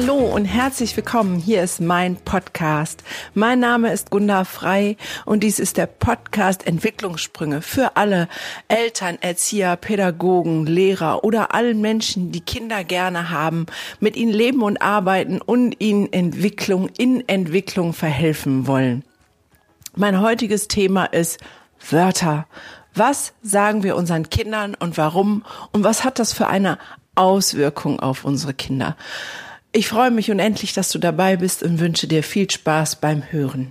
Hallo und herzlich willkommen. Hier ist mein Podcast. Mein Name ist Gunda Frei und dies ist der Podcast Entwicklungssprünge für alle Eltern, Erzieher, Pädagogen, Lehrer oder allen Menschen, die Kinder gerne haben, mit ihnen leben und arbeiten und ihnen Entwicklung in Entwicklung verhelfen wollen. Mein heutiges Thema ist Wörter. Was sagen wir unseren Kindern und warum? Und was hat das für eine Auswirkung auf unsere Kinder? Ich freue mich unendlich, dass du dabei bist und wünsche dir viel Spaß beim Hören.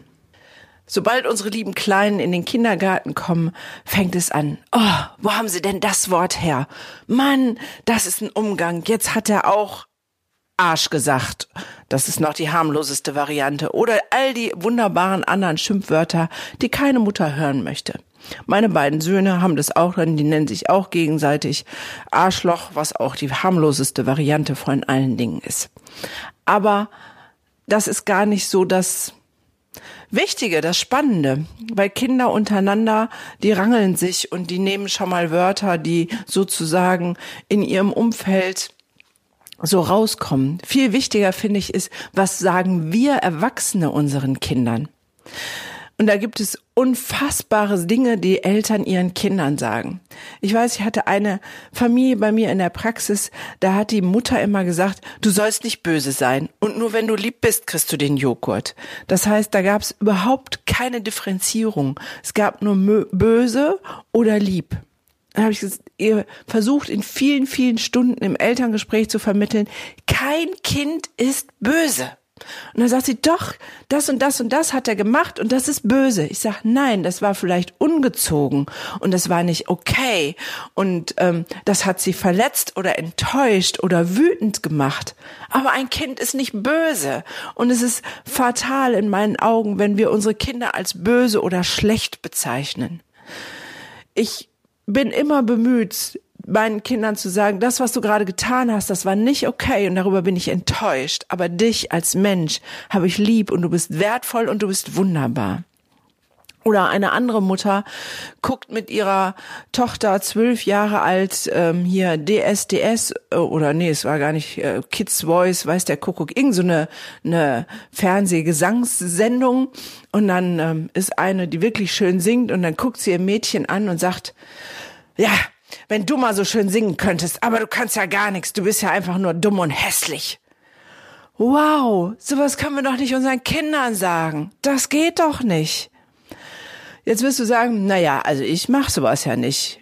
Sobald unsere lieben Kleinen in den Kindergarten kommen, fängt es an. Oh, wo haben sie denn das Wort her? Mann, das ist ein Umgang. Jetzt hat er auch Arsch gesagt. Das ist noch die harmloseste Variante. Oder all die wunderbaren anderen Schimpfwörter, die keine Mutter hören möchte. Meine beiden Söhne haben das auch drin, die nennen sich auch gegenseitig Arschloch, was auch die harmloseste Variante von allen Dingen ist. Aber das ist gar nicht so das Wichtige, das Spannende, weil Kinder untereinander, die rangeln sich und die nehmen schon mal Wörter, die sozusagen in ihrem Umfeld so rauskommen. Viel wichtiger finde ich ist, was sagen wir Erwachsene unseren Kindern? Und da gibt es unfassbare Dinge, die Eltern ihren Kindern sagen. Ich weiß, ich hatte eine Familie bei mir in der Praxis, da hat die Mutter immer gesagt, du sollst nicht böse sein und nur wenn du lieb bist, kriegst du den Joghurt. Das heißt, da gab es überhaupt keine Differenzierung. Es gab nur böse oder lieb. Dann habe ich ihr versucht, in vielen, vielen Stunden im Elterngespräch zu vermitteln, kein Kind ist böse. Und dann sagt sie, doch, das und das und das hat er gemacht und das ist böse. Ich sag, nein, das war vielleicht ungezogen und das war nicht okay und ähm, das hat sie verletzt oder enttäuscht oder wütend gemacht. Aber ein Kind ist nicht böse und es ist fatal in meinen Augen, wenn wir unsere Kinder als böse oder schlecht bezeichnen. Ich bin immer bemüht, meinen Kindern zu sagen, das, was du gerade getan hast, das war nicht okay und darüber bin ich enttäuscht. Aber dich als Mensch habe ich lieb und du bist wertvoll und du bist wunderbar. Oder eine andere Mutter guckt mit ihrer Tochter zwölf Jahre alt ähm, hier DSDS äh, oder nee, es war gar nicht äh, Kids Voice, weiß der Kuckuck, irgend so eine, eine Fernsehgesangssendung und dann ähm, ist eine, die wirklich schön singt und dann guckt sie ihr Mädchen an und sagt, ja, wenn du mal so schön singen könntest, aber du kannst ja gar nichts, du bist ja einfach nur dumm und hässlich. Wow, sowas können wir doch nicht unseren Kindern sagen. Das geht doch nicht. Jetzt wirst du sagen, na ja, also ich mach sowas ja nicht.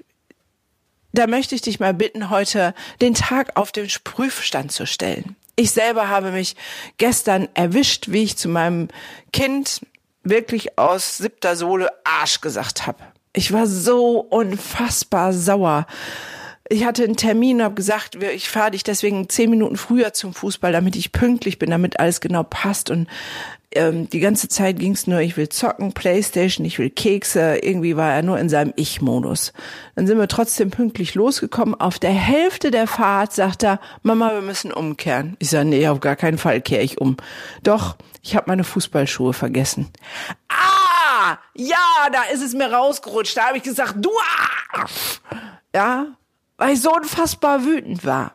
Da möchte ich dich mal bitten, heute den Tag auf den Prüfstand zu stellen. Ich selber habe mich gestern erwischt, wie ich zu meinem Kind wirklich aus siebter Sohle Arsch gesagt habe. Ich war so unfassbar sauer. Ich hatte einen Termin, habe gesagt, ich fahre dich deswegen zehn Minuten früher zum Fußball, damit ich pünktlich bin, damit alles genau passt. Und ähm, die ganze Zeit ging es nur, ich will zocken, Playstation, ich will Kekse. Irgendwie war er nur in seinem Ich-Modus. Dann sind wir trotzdem pünktlich losgekommen. Auf der Hälfte der Fahrt sagt er, Mama, wir müssen umkehren. Ich sage, nee, auf gar keinen Fall kehre ich um. Doch, ich habe meine Fußballschuhe vergessen. Ah! Ja, da ist es mir rausgerutscht. Da habe ich gesagt, du Arsch. Ja, weil ich so unfassbar wütend war.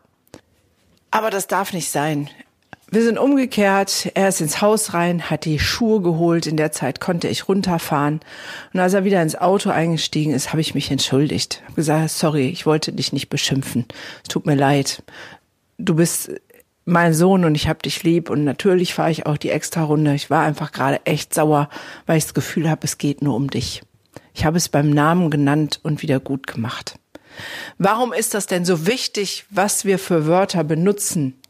Aber das darf nicht sein. Wir sind umgekehrt, er ist ins Haus rein, hat die Schuhe geholt, in der Zeit konnte ich runterfahren. Und als er wieder ins Auto eingestiegen ist, habe ich mich entschuldigt. Hab gesagt, sorry, ich wollte dich nicht beschimpfen. Es tut mir leid. Du bist mein Sohn und ich hab dich lieb und natürlich fahre ich auch die extra Runde. Ich war einfach gerade echt sauer, weil ich das Gefühl habe, es geht nur um dich. Ich habe es beim Namen genannt und wieder gut gemacht. Warum ist das denn so wichtig, was wir für Wörter benutzen?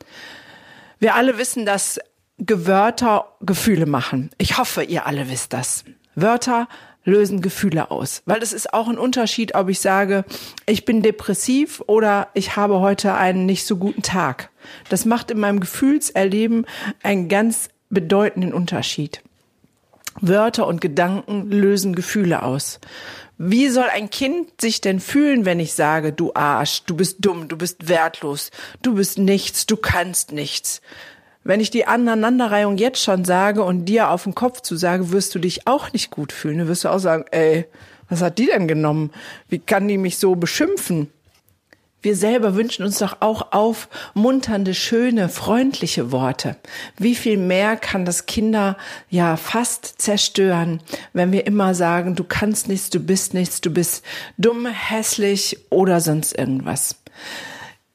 Wir alle wissen, dass Gewörter Gefühle machen. Ich hoffe, ihr alle wisst das. Wörter lösen Gefühle aus. Weil es ist auch ein Unterschied, ob ich sage, ich bin depressiv oder ich habe heute einen nicht so guten Tag. Das macht in meinem Gefühlserleben einen ganz bedeutenden Unterschied. Wörter und Gedanken lösen Gefühle aus. Wie soll ein Kind sich denn fühlen, wenn ich sage, du Arsch, du bist dumm, du bist wertlos, du bist nichts, du kannst nichts? Wenn ich die Aneinanderreihung jetzt schon sage und dir auf den Kopf zu sage, wirst du dich auch nicht gut fühlen. Dann wirst du auch sagen, ey, was hat die denn genommen? Wie kann die mich so beschimpfen? Wir selber wünschen uns doch auch aufmunternde, schöne, freundliche Worte. Wie viel mehr kann das Kinder ja fast zerstören, wenn wir immer sagen, du kannst nichts, du bist nichts, du bist dumm, hässlich oder sonst irgendwas.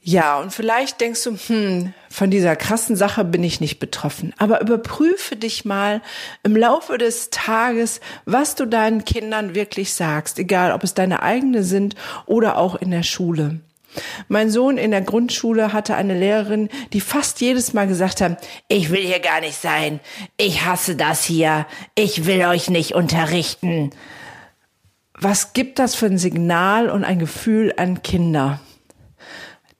Ja, und vielleicht denkst du, hm, von dieser krassen Sache bin ich nicht betroffen. Aber überprüfe dich mal im Laufe des Tages, was du deinen Kindern wirklich sagst, egal ob es deine eigene sind oder auch in der Schule. Mein Sohn in der Grundschule hatte eine Lehrerin, die fast jedes Mal gesagt hat, ich will hier gar nicht sein, ich hasse das hier, ich will euch nicht unterrichten. Was gibt das für ein Signal und ein Gefühl an Kinder?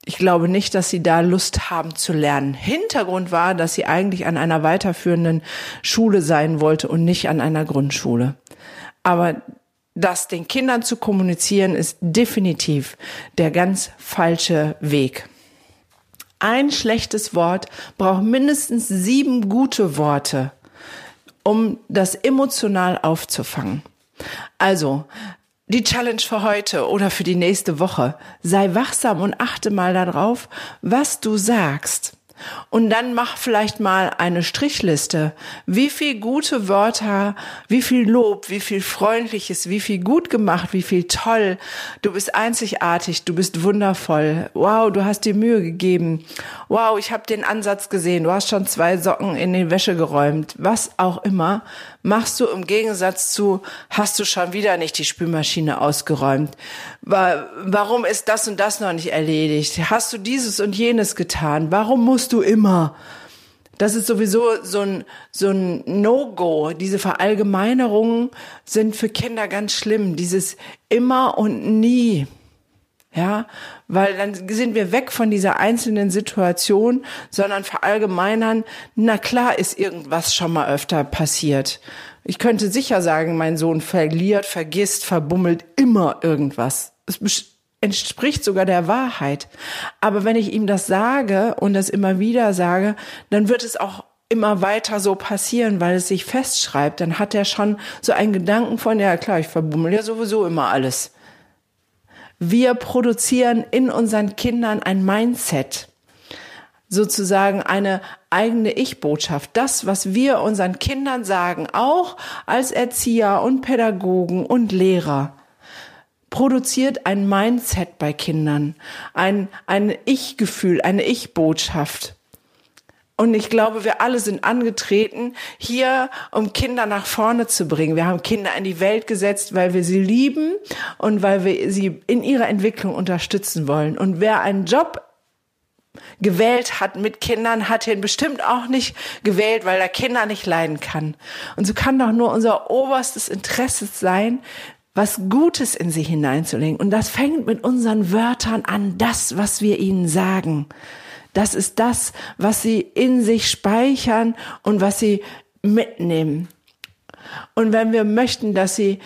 Ich glaube nicht, dass sie da Lust haben zu lernen. Hintergrund war, dass sie eigentlich an einer weiterführenden Schule sein wollte und nicht an einer Grundschule. Aber das den Kindern zu kommunizieren, ist definitiv der ganz falsche Weg. Ein schlechtes Wort braucht mindestens sieben gute Worte, um das emotional aufzufangen. Also, die Challenge für heute oder für die nächste Woche. Sei wachsam und achte mal darauf, was du sagst. Und dann mach vielleicht mal eine Strichliste. Wie viel gute Wörter, wie viel Lob, wie viel Freundliches, wie viel gut gemacht, wie viel toll. Du bist einzigartig, du bist wundervoll. Wow, du hast dir Mühe gegeben. Wow, ich habe den Ansatz gesehen. Du hast schon zwei Socken in die Wäsche geräumt. Was auch immer machst du im Gegensatz zu, hast du schon wieder nicht die Spülmaschine ausgeräumt? Warum ist das und das noch nicht erledigt? Hast du dieses und jenes getan? Warum musst du immer? Das ist sowieso so ein, so ein No-Go. Diese Verallgemeinerungen sind für Kinder ganz schlimm. Dieses immer und nie. Ja, weil dann sind wir weg von dieser einzelnen Situation, sondern verallgemeinern, na klar ist irgendwas schon mal öfter passiert. Ich könnte sicher sagen, mein Sohn verliert, vergisst, verbummelt immer irgendwas. Es entspricht sogar der Wahrheit. Aber wenn ich ihm das sage und das immer wieder sage, dann wird es auch immer weiter so passieren, weil es sich festschreibt. Dann hat er schon so einen Gedanken von, ja klar, ich verbummel ja sowieso immer alles. Wir produzieren in unseren Kindern ein Mindset, sozusagen eine eigene Ich-Botschaft. Das, was wir unseren Kindern sagen, auch als Erzieher und Pädagogen und Lehrer, produziert ein Mindset bei Kindern, ein, ein Ich-Gefühl, eine Ich-Botschaft. Und ich glaube, wir alle sind angetreten, hier, um Kinder nach vorne zu bringen. Wir haben Kinder in die Welt gesetzt, weil wir sie lieben und weil wir sie in ihrer Entwicklung unterstützen wollen. Und wer einen Job gewählt hat mit Kindern, hat ihn bestimmt auch nicht gewählt, weil er Kinder nicht leiden kann. Und so kann doch nur unser oberstes Interesse sein, was Gutes in sie hineinzulegen. Und das fängt mit unseren Wörtern an, das, was wir ihnen sagen. Das ist das, was sie in sich speichern und was sie mitnehmen. Und wenn wir möchten, dass sie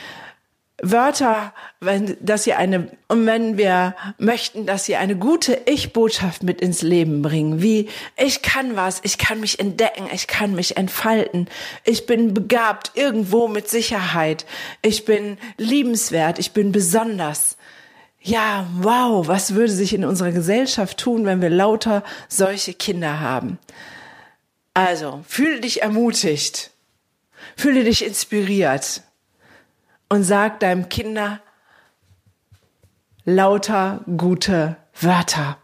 Wörter, wenn, dass sie eine, und wenn wir möchten, dass sie eine gute Ich-Botschaft mit ins Leben bringen, wie ich kann was, ich kann mich entdecken, ich kann mich entfalten, ich bin begabt irgendwo mit Sicherheit, ich bin liebenswert, ich bin besonders, ja, wow, was würde sich in unserer Gesellschaft tun, wenn wir lauter solche Kinder haben? Also, fühle dich ermutigt, fühle dich inspiriert. Und sag deinem Kinder lauter gute Wörter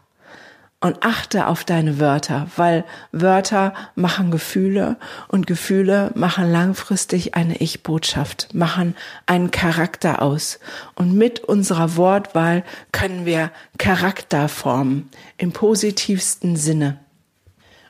und achte auf deine Wörter, weil Wörter machen Gefühle und Gefühle machen langfristig eine Ich-Botschaft, machen einen Charakter aus. Und mit unserer Wortwahl können wir Charakter formen im positivsten Sinne.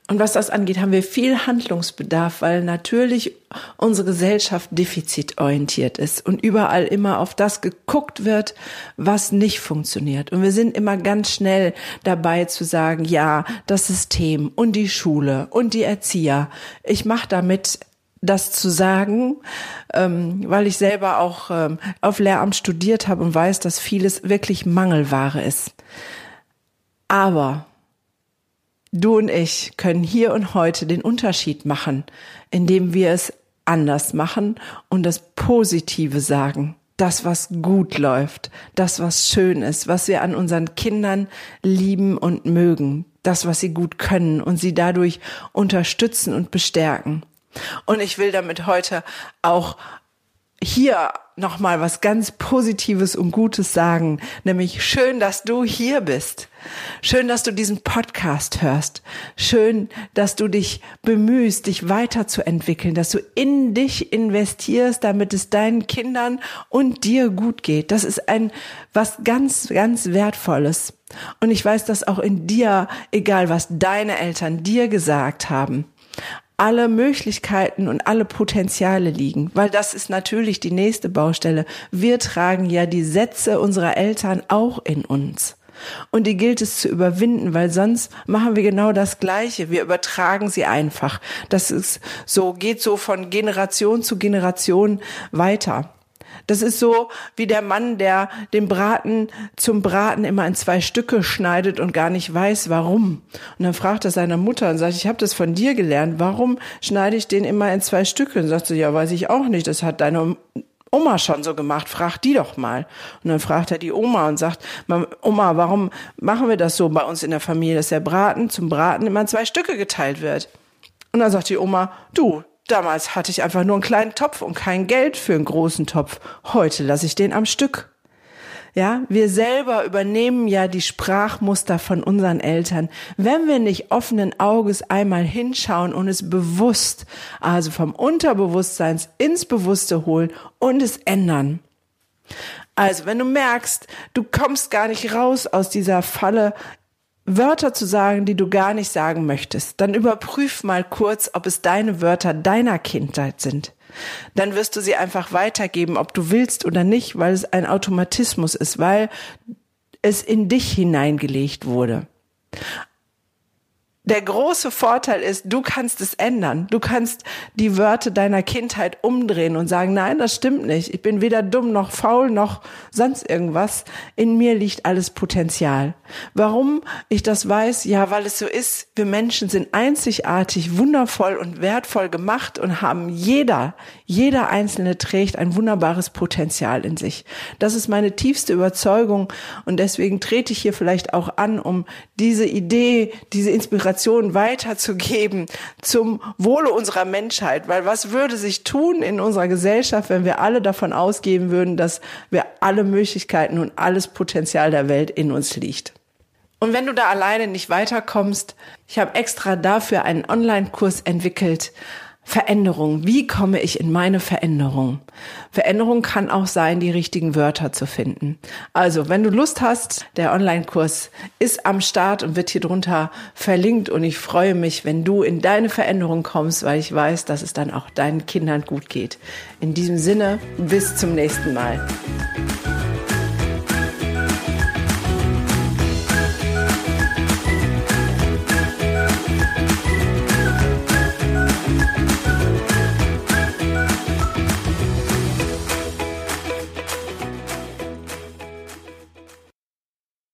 Und was das angeht, haben wir viel Handlungsbedarf, weil natürlich unsere Gesellschaft defizitorientiert ist und überall immer auf das geguckt wird, was nicht funktioniert. Und wir sind immer ganz schnell dabei zu sagen, ja, das System und die Schule und die Erzieher. Ich mache damit das zu sagen, ähm, weil ich selber auch ähm, auf Lehramt studiert habe und weiß, dass vieles wirklich Mangelware ist. Aber Du und ich können hier und heute den Unterschied machen, indem wir es anders machen und das Positive sagen. das, was gut läuft, das, was schön ist, was wir an unseren Kindern lieben und mögen, das, was sie gut können und sie dadurch unterstützen und bestärken. Und ich will damit heute auch hier nochmal was ganz Positives und Gutes sagen, nämlich schön, dass du hier bist. Schön, dass du diesen Podcast hörst. Schön, dass du dich bemühst, dich weiterzuentwickeln, dass du in dich investierst, damit es deinen Kindern und dir gut geht. Das ist ein was ganz, ganz Wertvolles. Und ich weiß, dass auch in dir, egal was deine Eltern dir gesagt haben, alle Möglichkeiten und alle Potenziale liegen, weil das ist natürlich die nächste Baustelle. Wir tragen ja die Sätze unserer Eltern auch in uns. Und die gilt es zu überwinden, weil sonst machen wir genau das Gleiche. Wir übertragen sie einfach. Das ist so, geht so von Generation zu Generation weiter. Das ist so wie der Mann, der den Braten zum Braten immer in zwei Stücke schneidet und gar nicht weiß, warum. Und dann fragt er seine Mutter und sagt, ich habe das von dir gelernt, warum schneide ich den immer in zwei Stücke? Und sagt sie, ja, weiß ich auch nicht, das hat deine Oma schon so gemacht, frag die doch mal. Und dann fragt er die Oma und sagt, Oma, warum machen wir das so bei uns in der Familie, dass der Braten zum Braten immer in zwei Stücke geteilt wird? Und dann sagt die Oma, du, Damals hatte ich einfach nur einen kleinen Topf und kein Geld für einen großen Topf. Heute lasse ich den am Stück. Ja, wir selber übernehmen ja die Sprachmuster von unseren Eltern. Wenn wir nicht offenen Auges einmal hinschauen und es bewusst, also vom Unterbewusstseins ins Bewusste holen und es ändern. Also, wenn du merkst, du kommst gar nicht raus aus dieser Falle, Wörter zu sagen, die du gar nicht sagen möchtest, dann überprüf mal kurz, ob es deine Wörter deiner Kindheit sind. Dann wirst du sie einfach weitergeben, ob du willst oder nicht, weil es ein Automatismus ist, weil es in dich hineingelegt wurde. Der große Vorteil ist, du kannst es ändern. Du kannst die Wörter deiner Kindheit umdrehen und sagen, nein, das stimmt nicht. Ich bin weder dumm noch faul noch sonst irgendwas. In mir liegt alles Potenzial. Warum ich das weiß? Ja, weil es so ist. Wir Menschen sind einzigartig, wundervoll und wertvoll gemacht und haben jeder, jeder Einzelne trägt ein wunderbares Potenzial in sich. Das ist meine tiefste Überzeugung und deswegen trete ich hier vielleicht auch an, um diese Idee, diese Inspiration Informationen weiterzugeben zum Wohle unserer Menschheit. Weil was würde sich tun in unserer Gesellschaft, wenn wir alle davon ausgehen würden, dass wir alle Möglichkeiten und alles Potenzial der Welt in uns liegt? Und wenn du da alleine nicht weiterkommst, ich habe extra dafür einen Online-Kurs entwickelt, Veränderung. Wie komme ich in meine Veränderung? Veränderung kann auch sein, die richtigen Wörter zu finden. Also, wenn du Lust hast, der Online-Kurs ist am Start und wird hier drunter verlinkt und ich freue mich, wenn du in deine Veränderung kommst, weil ich weiß, dass es dann auch deinen Kindern gut geht. In diesem Sinne, bis zum nächsten Mal.